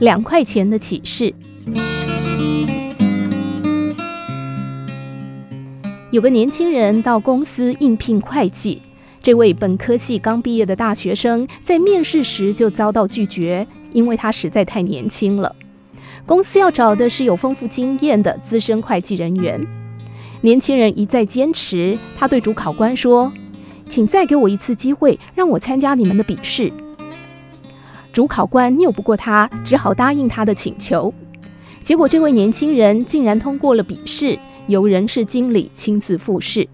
两块钱的启示。有个年轻人到公司应聘会计，这位本科系刚毕业的大学生在面试时就遭到拒绝，因为他实在太年轻了。公司要找的是有丰富经验的资深会计人员。年轻人一再坚持，他对主考官说：“请再给我一次机会，让我参加你们的笔试。”主考官拗不过他，只好答应他的请求。结果，这位年轻人竟然通过了笔试。由人事经理亲自复试，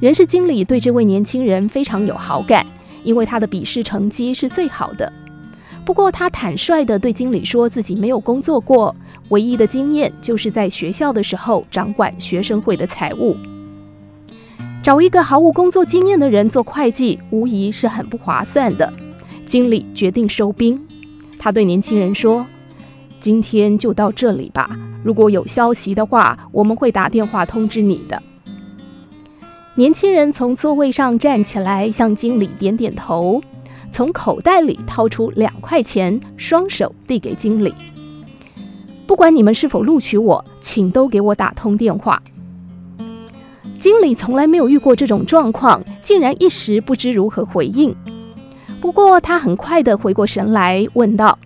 人事经理对这位年轻人非常有好感，因为他的笔试成绩是最好的。不过他坦率地对经理说自己没有工作过，唯一的经验就是在学校的时候掌管学生会的财务。找一个毫无工作经验的人做会计，无疑是很不划算的。经理决定收兵，他对年轻人说：“今天就到这里吧。”如果有消息的话，我们会打电话通知你的。年轻人从座位上站起来，向经理点点头，从口袋里掏出两块钱，双手递给经理。不管你们是否录取我，请都给我打通电话。经理从来没有遇过这种状况，竟然一时不知如何回应。不过他很快地回过神来，问道。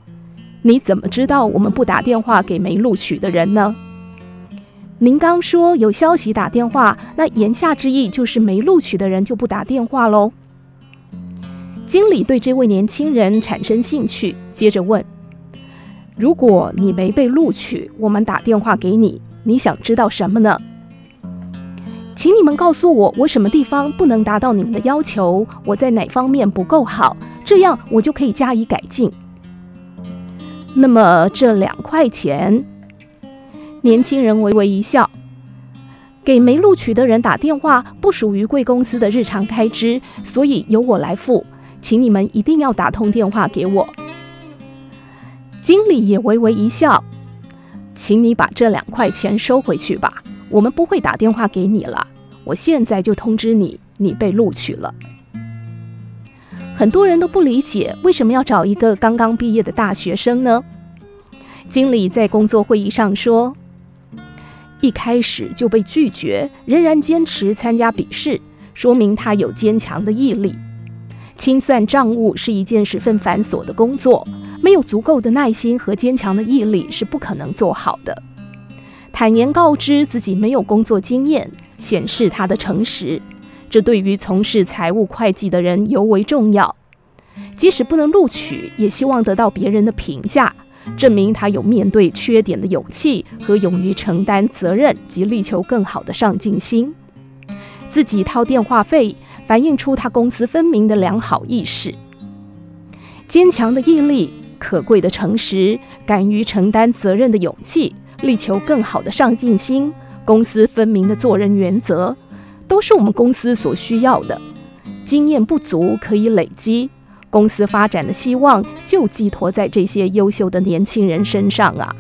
你怎么知道我们不打电话给没录取的人呢？您刚说有消息打电话，那言下之意就是没录取的人就不打电话喽。经理对这位年轻人产生兴趣，接着问：“如果你没被录取，我们打电话给你，你想知道什么呢？请你们告诉我，我什么地方不能达到你们的要求，我在哪方面不够好，这样我就可以加以改进。”那么这两块钱，年轻人微微一笑，给没录取的人打电话不属于贵公司的日常开支，所以由我来付，请你们一定要打通电话给我。经理也微微一笑，请你把这两块钱收回去吧，我们不会打电话给你了，我现在就通知你，你被录取了。很多人都不理解为什么要找一个刚刚毕业的大学生呢？经理在工作会议上说：“一开始就被拒绝，仍然坚持参加笔试，说明他有坚强的毅力。清算账务是一件十分繁琐的工作，没有足够的耐心和坚强的毅力是不可能做好的。坦言告知自己没有工作经验，显示他的诚实。”这对于从事财务会计的人尤为重要。即使不能录取，也希望得到别人的评价，证明他有面对缺点的勇气和勇于承担责任及力求更好的上进心。自己掏电话费，反映出他公私分明的良好意识。坚强的毅力、可贵的诚实、敢于承担责任的勇气、力求更好的上进心、公私分明的做人原则。都是我们公司所需要的。经验不足可以累积，公司发展的希望就寄托在这些优秀的年轻人身上啊。